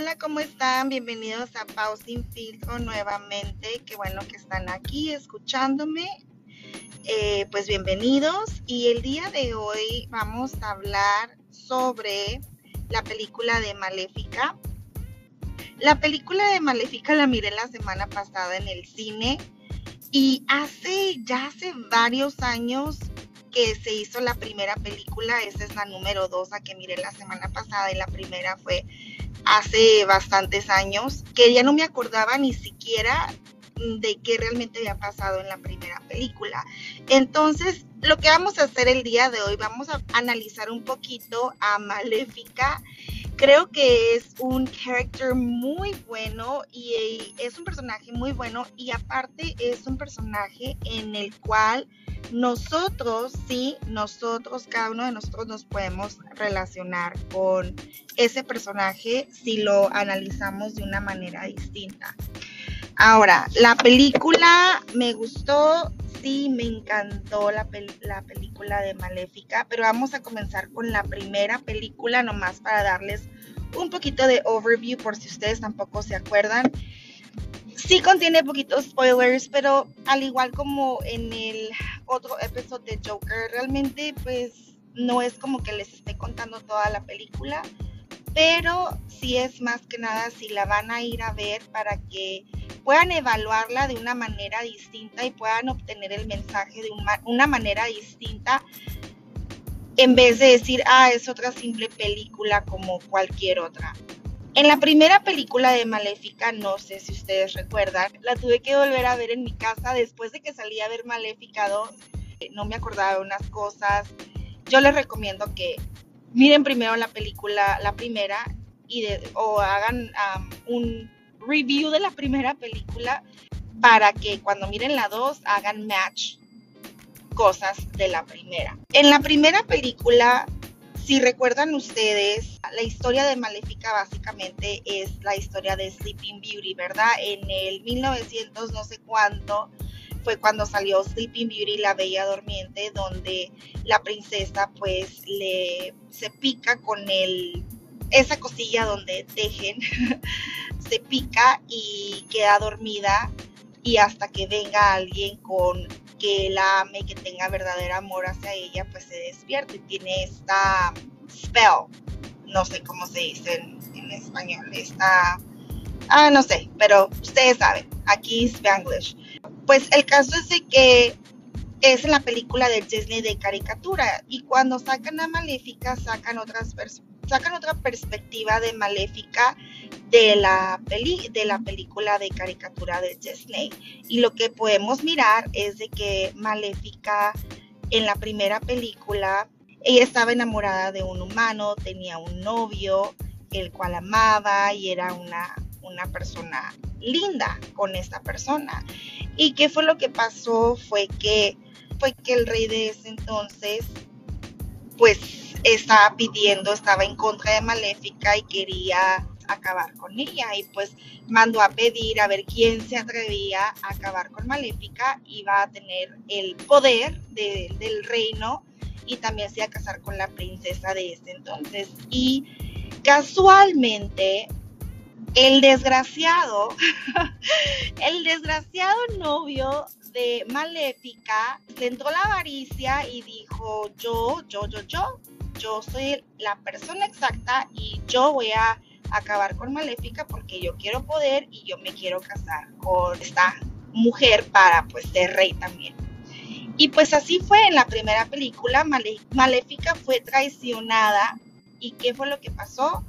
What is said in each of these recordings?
Hola, ¿cómo están? Bienvenidos a Pau Sin nuevamente. Qué bueno que están aquí escuchándome. Eh, pues bienvenidos. Y el día de hoy vamos a hablar sobre la película de Maléfica. La película de Maléfica la miré la semana pasada en el cine y hace, ya hace varios años que se hizo la primera película, esa es la número dos, a que miré la semana pasada y la primera fue hace bastantes años, que ya no me acordaba ni siquiera de qué realmente había pasado en la primera película. Entonces, lo que vamos a hacer el día de hoy, vamos a analizar un poquito a Maléfica. Creo que es un character muy bueno y es un personaje muy bueno y aparte es un personaje en el cual nosotros, sí, nosotros, cada uno de nosotros nos podemos relacionar con ese personaje si lo analizamos de una manera distinta. Ahora, la película me gustó, sí, me encantó la, la, película de Maléfica, pero vamos a comenzar con la primera película nomás para darles un poquito de overview por si ustedes tampoco se acuerdan. Sí contiene poquitos spoilers, pero al igual como en el otro episodio de Joker, realmente pues no es como que les esté contando toda la película, pero sí es más que nada si la van a ir a ver para que puedan evaluarla de una manera distinta y puedan obtener el mensaje de una manera distinta en vez de decir, ah, es otra simple película como cualquier otra. En la primera película de Maléfica, no sé si ustedes recuerdan, la tuve que volver a ver en mi casa después de que salí a ver Maléfica 2. No me acordaba de unas cosas. Yo les recomiendo que miren primero la película, la primera, y o hagan un review de la primera película para que cuando miren la 2 hagan match cosas de la primera. En la primera película si recuerdan ustedes, la historia de Maléfica básicamente es la historia de Sleeping Beauty, ¿verdad? En el 1900 no sé cuánto fue cuando salió Sleeping Beauty, la Bella Durmiente, donde la princesa pues le se pica con el esa cosilla donde tejen, se pica y queda dormida y hasta que venga alguien con que la ame, que tenga verdadero amor hacia ella, pues se despierta y tiene esta spell, no sé cómo se dice en, español, esta, ah, no sé, pero ustedes saben, aquí es Spanglish. Pues el caso es de que es la película de Disney de caricatura y cuando sacan a Maléfica sacan otras sacan otra perspectiva de Maléfica de la, peli de la película de caricatura de Disney. Y lo que podemos mirar es de que Maléfica en la primera película, ella estaba enamorada de un humano, tenía un novio, el cual amaba y era una, una persona linda con esta persona. ¿Y qué fue lo que pasó? Fue que, fue que el rey de ese entonces, pues estaba pidiendo, estaba en contra de Maléfica y quería acabar con ella. Y pues mandó a pedir a ver quién se atrevía a acabar con Maléfica. Iba a tener el poder del reino y también se iba a casar con la princesa de ese entonces. Y casualmente el desgraciado el desgraciado novio de Maléfica le entró la avaricia y dijo yo yo yo yo yo soy la persona exacta y yo voy a acabar con Maléfica porque yo quiero poder y yo me quiero casar con esta mujer para pues ser rey también. Y pues así fue en la primera película, Maléfica fue traicionada y ¿qué fue lo que pasó?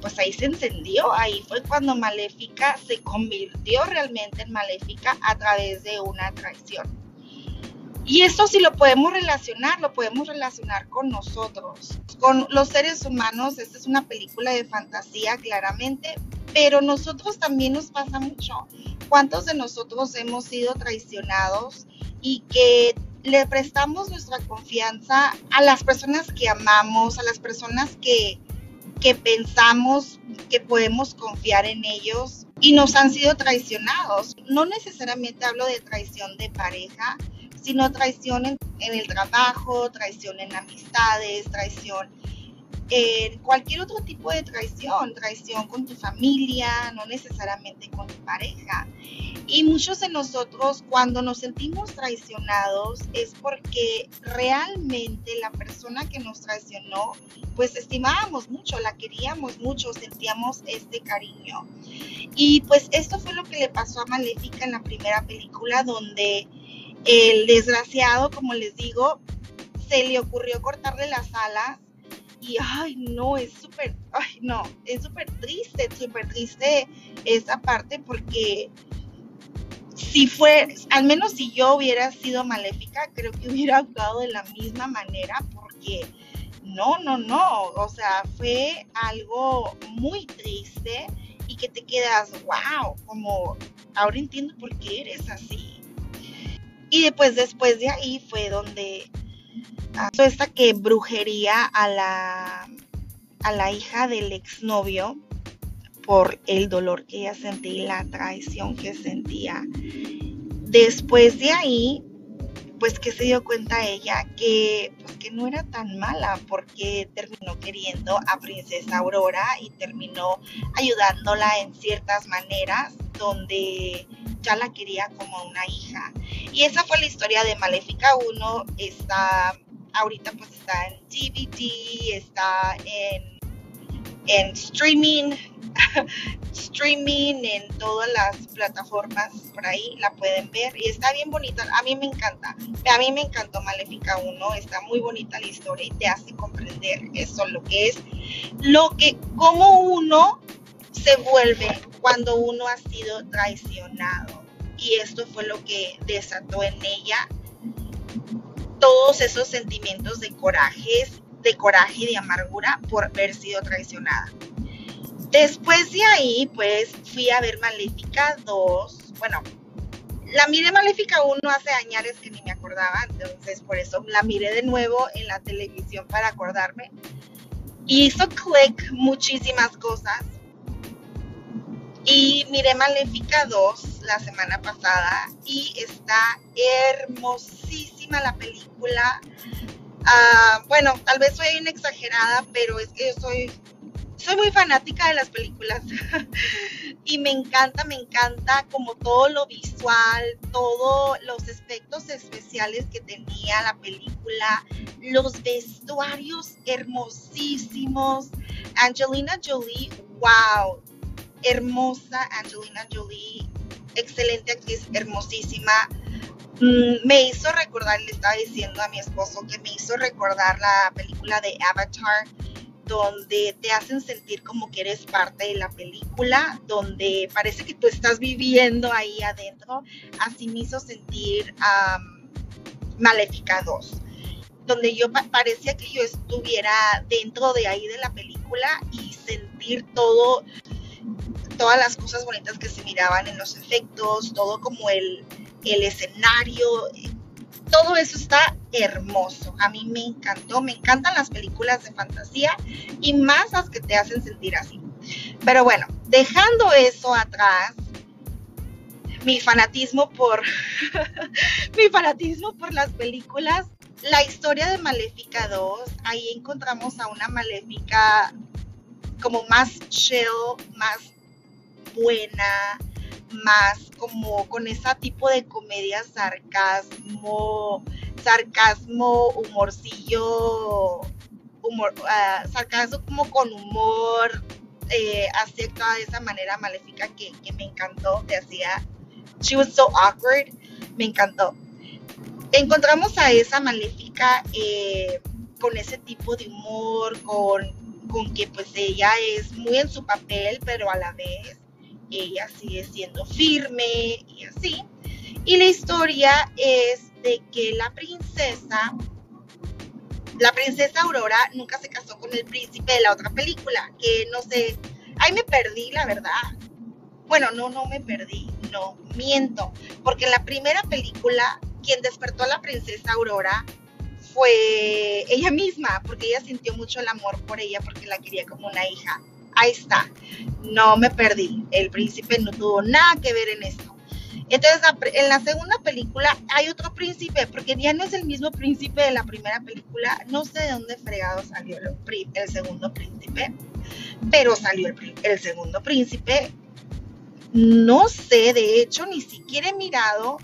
Pues ahí se encendió, ahí fue cuando Maléfica se convirtió realmente en Maléfica a través de una traición. Y esto si lo podemos relacionar, lo podemos relacionar con nosotros, con los seres humanos. Esta es una película de fantasía, claramente, pero nosotros también nos pasa mucho. ¿Cuántos de nosotros hemos sido traicionados y que le prestamos nuestra confianza a las personas que amamos, a las personas que, que pensamos que podemos confiar en ellos y nos han sido traicionados? No necesariamente hablo de traición de pareja, sino traición en, el trabajo, traición en amistades, traición en cualquier otro tipo de traición, traición con tu familia, no necesariamente con tu pareja. Y muchos de nosotros cuando nos sentimos traicionados es porque realmente la persona que nos traicionó, pues estimábamos mucho, la queríamos mucho, sentíamos este cariño. Y pues esto fue lo que le pasó a Maléfica en la primera película, donde el desgraciado, como les digo, se le ocurrió cortarle las alas y ay no, es súper, ay no, es súper triste, súper triste esa parte porque si fue, al menos si yo hubiera sido maléfica, creo que hubiera actuado de la misma manera porque no, no, no, o sea, fue algo muy triste y que te quedas, wow, como ahora entiendo por qué eres así. Y después, después de ahí fue donde esta que brujería a la, a la hija del exnovio por el dolor que ella sentía y la traición que sentía. Después de ahí, pues que se dio cuenta ella que, pues, que no era tan mala porque terminó queriendo a Princesa Aurora y terminó ayudándola en ciertas maneras donde ya la quería como una hija. Y esa fue la historia de Maléfica 1. Está ahorita pues está en DVD, está en, en streaming, streaming en todas las plataformas por ahí, la pueden ver y está bien bonita, a mí me encanta, a mí me encantó Maléfica 1, está muy bonita la historia y te hace comprender eso, lo que es, lo que, cómo uno se vuelve cuando uno ha sido traicionado. Y esto fue lo que desató en ella todos esos sentimientos de coraje, de coraje y de amargura por haber sido traicionada. Después de ahí, pues fui a ver Maléfica 2. Bueno, la miré Maléfica 1 hace años que ni me acordaba, entonces por eso la miré de nuevo en la televisión para acordarme. Y hizo click muchísimas cosas. Y miré Maléfica 2 la semana pasada y está hermosísima la película. Ah, bueno, tal vez soy una exagerada, pero es que yo soy, soy muy fanática de las películas. y me encanta, me encanta como todo lo visual, todos los efectos especiales que tenía la película, los vestuarios hermosísimos. Angelina Jolie, wow, hermosa Angelina Jolie, excelente actriz, hermosísima. Mm, me hizo recordar, le estaba diciendo a mi esposo que me hizo recordar la película de Avatar, donde te hacen sentir como que eres parte de la película, donde parece que tú estás viviendo ahí adentro. Así me hizo sentir um, Maléfica 2, donde yo parecía que yo estuviera dentro de ahí de la película y sentir todo todas las cosas bonitas que se miraban en los efectos, todo como el, el escenario, todo eso está hermoso. A mí me encantó, me encantan las películas de fantasía y más las que te hacen sentir así. Pero bueno, dejando eso atrás, mi fanatismo por mi fanatismo por las películas, la historia de Maléfica 2, ahí encontramos a una Maléfica como más chill, más buena, más como con ese tipo de comedia sarcasmo, sarcasmo, humorcillo, humor, uh, sarcasmo como con humor, eh, así actuaba de esa manera maléfica que, que, me encantó, te hacía, she was so awkward, me encantó. Encontramos a esa maléfica eh, con ese tipo de humor, con, con que pues ella es muy en su papel, pero a la vez ella sigue siendo firme y así. Y la historia es de que la princesa, la princesa Aurora nunca se casó con el príncipe de la otra película, que no sé, ahí me perdí, la verdad. Bueno, no, no me perdí, no, miento, porque en la primera película, quien despertó a la princesa Aurora fue ella misma, porque ella sintió mucho el amor por ella, porque la quería como una hija ahí está, no me perdí. El príncipe no tuvo nada que ver en esto. Entonces, en la segunda película hay otro príncipe, porque ya no es el mismo príncipe de la primera película. No sé de dónde fregado salió el, segundo príncipe, pero salió el, el, segundo príncipe. No sé, de hecho, ni siquiera he mirado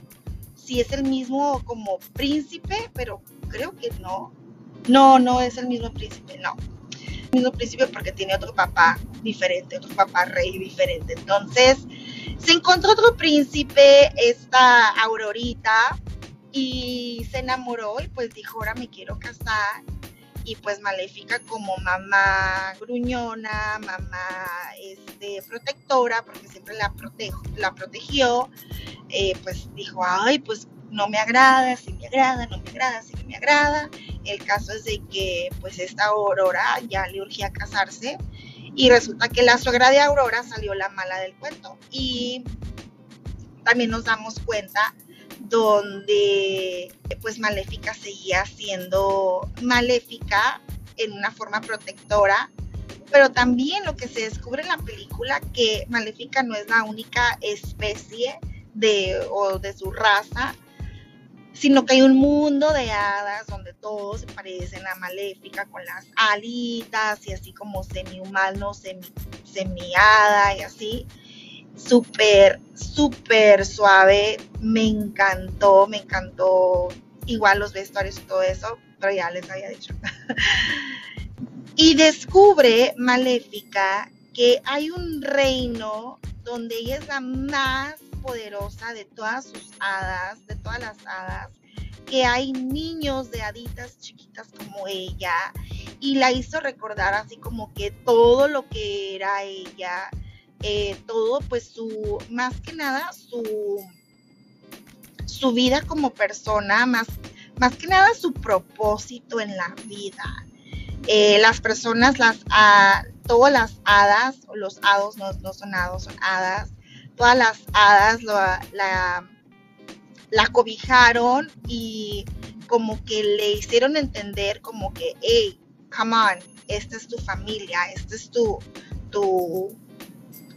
si es el mismo como príncipe, pero creo que no. No, no es el mismo príncipe, no. Mismo príncipe porque tiene otro papá diferente, otro papá rey diferente. Entonces, se encontró otro príncipe, esta Aurorita, y se enamoró y pues dijo, ahora me quiero casar. Y pues Maléfica como mamá gruñona, mamá este, protectora, porque siempre la, protejo, la protegió, eh, pues dijo, ay, pues no me agrada, si me agrada, no me agrada, si me agrada. El caso es de que pues esta Aurora ya le urgía casarse y resulta que la suegra de Aurora salió la mala del cuento. Y también nos damos cuenta donde pues Maléfica seguía siendo maléfica en una forma protectora, pero también lo que se descubre en la película que Maléfica no es la única especie de o de su raza sino que hay un mundo de hadas donde todos se parecen a Maléfica con las alitas y así como semi-humano, semi, semi-hada y así. Súper, súper suave, me encantó, me encantó igual los vestuarios y todo eso, pero ya les había dicho. y descubre Maléfica que hay un reino donde ella es la más poderosa de todas sus hadas, de todas las hadas, que hay niños de haditas chiquitas como ella y la hizo recordar así como que todo lo que era ella, eh, todo pues su, más que nada su, su vida como persona, más, más que nada su propósito en la vida. Eh, las personas, las, uh, todas las hadas, los hados no, no son hados, son hadas, todas las hadas la, la cobijaron y como que le hicieron entender como que, hey, come on, esta es tu familia, esta es tu, tu,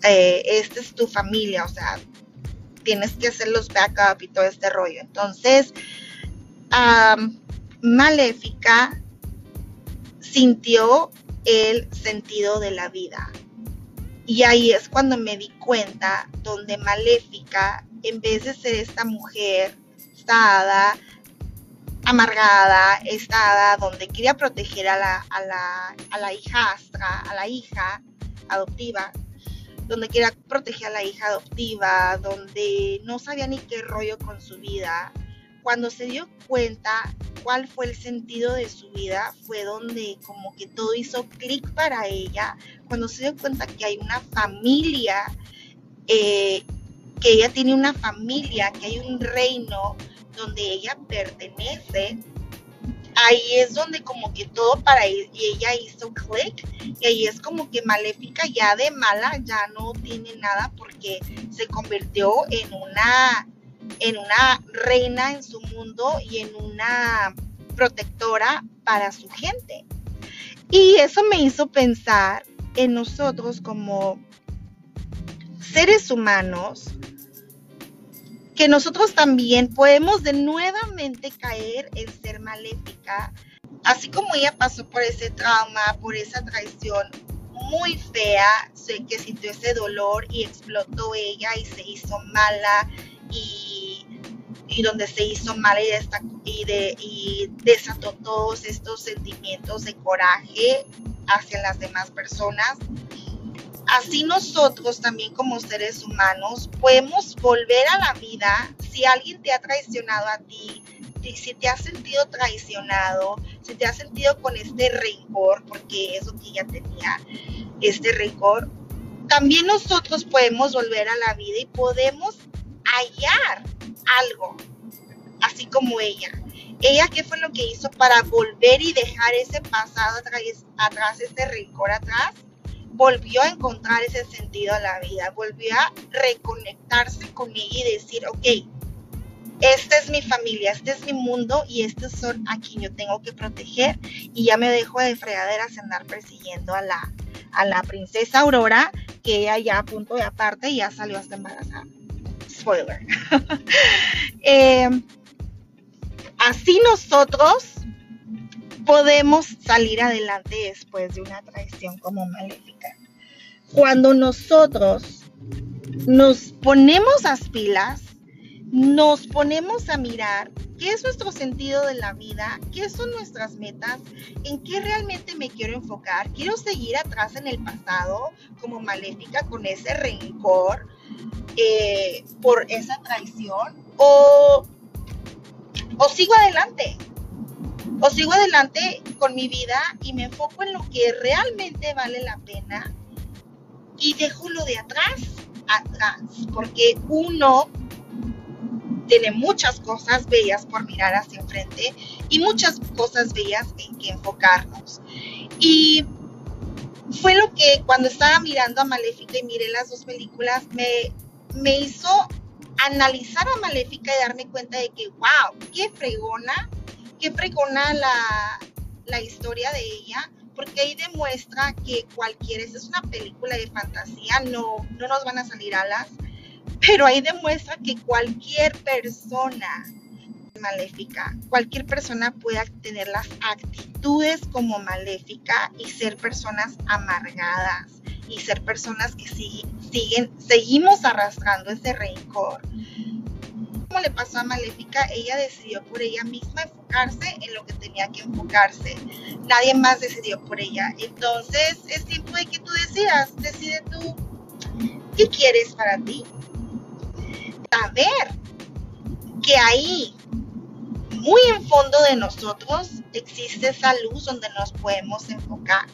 eh, esta es tu familia, o sea, tienes que hacer los backup y todo este rollo. Entonces, Maléfica sintió el sentido de la vida. Y ahí es cuando me di cuenta donde Maléfica, en vez de ser esta mujer, esta amargada, donde quería proteger a la, a la, a la hijastra, a la hija adoptiva, donde quería proteger a la hija adoptiva, donde no sabía ni qué rollo con su vida, cuando se dio cuenta cuál fue el sentido de su vida, fue donde como que todo hizo clic para ella, cuando se dio cuenta que hay una familia, eh, que ella tiene una familia, que hay un reino donde ella pertenece, ahí es donde como que todo para e-, ella hizo clic y ahí es como que Maléfica ya de mala ya no tiene nada porque se convirtió en una en una reina en su mundo y en una protectora para su gente. Y eso me hizo pensar en nosotros como seres humanos, que nosotros también podemos de nuevamente caer en ser maléfica, así como ella pasó por ese trauma, por esa traición muy fea, que sintió ese dolor y explotó ella y se hizo mala y y donde se hizo mal y, de, y desató todos estos sentimientos de coraje hacia las demás personas. Así nosotros también como seres humanos podemos volver a la vida si alguien te ha traicionado a ti, si te has sentido traicionado, si te has sentido con este rencor, porque es lo que ella tenía, este rencor, también nosotros podemos volver a la vida y podemos hallar algo, así como ella. Ella, ¿qué fue lo que hizo para volver y dejar ese pasado atrás, atrás ese rencor atrás? Volvió a encontrar ese sentido a la vida, volvió a reconectarse con ella y decir, ok, esta es mi familia, este es mi mundo y estos son a quien yo tengo que proteger y ya me dejo de fregaderas andar persiguiendo a la, a la princesa Aurora, que ella ya a punto de aparte ya salió hasta embarazada spoiler. Eh, así nosotros podemos salir adelante después de una traición como maléfica. Cuando nosotros nos ponemos las pilas, nos ponemos a mirar qué es nuestro sentido de la vida, qué son nuestras metas, en qué realmente me quiero enfocar. Quiero seguir atrás en el pasado como maléfica con ese rencor eh, por esa traición o, o sigo adelante. O sigo adelante con mi vida y me enfoco en lo que realmente vale la pena y dejo lo de atrás, atrás, porque uno tiene muchas cosas bellas por mirar hacia enfrente y muchas cosas bellas en que enfocarnos. Y fue lo que cuando estaba mirando a Maléfica y miré las dos películas, me, me hizo analizar a Maléfica y darme cuenta de que, wow, qué fregona, qué fregona la, la historia de ella, porque ahí demuestra que cualquiera, esta es una película de fantasía, no, no nos van a salir alas, pero ahí demuestra que cualquier persona maléfica, cualquier persona puede tener las actitudes como maléfica y ser personas amargadas y ser personas que siguen, seguimos arrastrando ese rencor. Como le pasó a Maléfica, ella decidió por ella misma enfocarse en lo que tenía que enfocarse. Nadie más decidió por ella. Entonces es tiempo de que tú decidas, decide tú qué quieres para ti saber que ahí, muy en fondo de nosotros, existe esa luz donde nos podemos enfocar.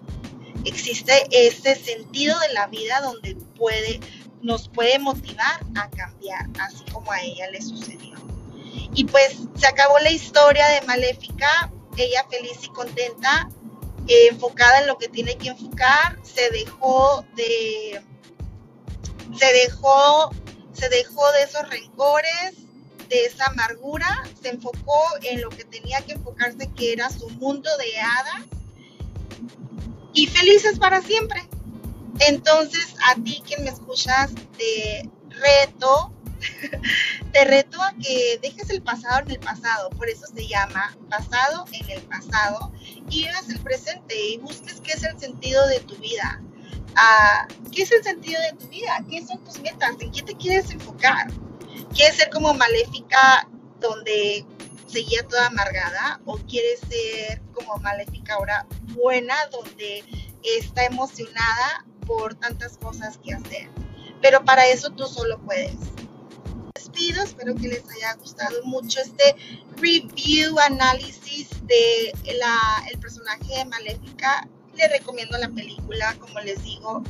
Existe ese sentido de la vida donde puede, nos puede motivar a cambiar, así como a ella le sucedió. Y pues se acabó la historia de Maléfica, ella feliz y contenta, enfocada en lo que tiene que enfocar, se dejó de, se dejó se dejó de esos rencores, de esa amargura, se enfocó en lo que tenía que enfocarse, que era su mundo de hadas, y felices para siempre. Entonces, a ti quien me escuchas, te reto, te reto a que dejes el pasado en el pasado, por eso se llama pasado en el pasado, y vivas el presente y busques qué es el sentido de tu vida qué es el sentido de tu vida, qué son tus metas, en qué te quieres enfocar. ¿Quieres ser como maléfica donde seguía toda amargada o quieres ser como maléfica ahora buena donde está emocionada por tantas cosas que hacer? Pero para eso tú solo puedes. Despido, espero que les haya gustado mucho este review, análisis de personaje de Maléfica les recomiendo la película, como les digo.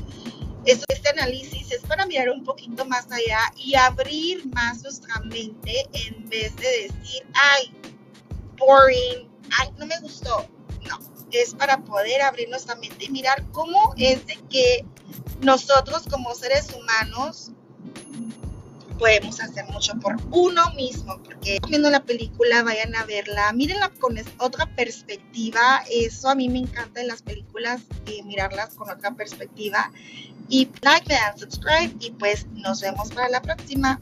Este análisis es para mirar un poquito más allá y abrir más nuestra mente en vez de decir, ay, boring, ay, no me gustó. No, es para poder abrir nuestra mente y mirar cómo es de que nosotros como seres humanos podemos hacer mucho por uno mismo, porque viendo la película, vayan a verla, mírenla con otra perspectiva, eso a mí me encanta en las películas, eh, mirarlas con otra perspectiva, y like, and subscribe, y pues nos vemos para la próxima.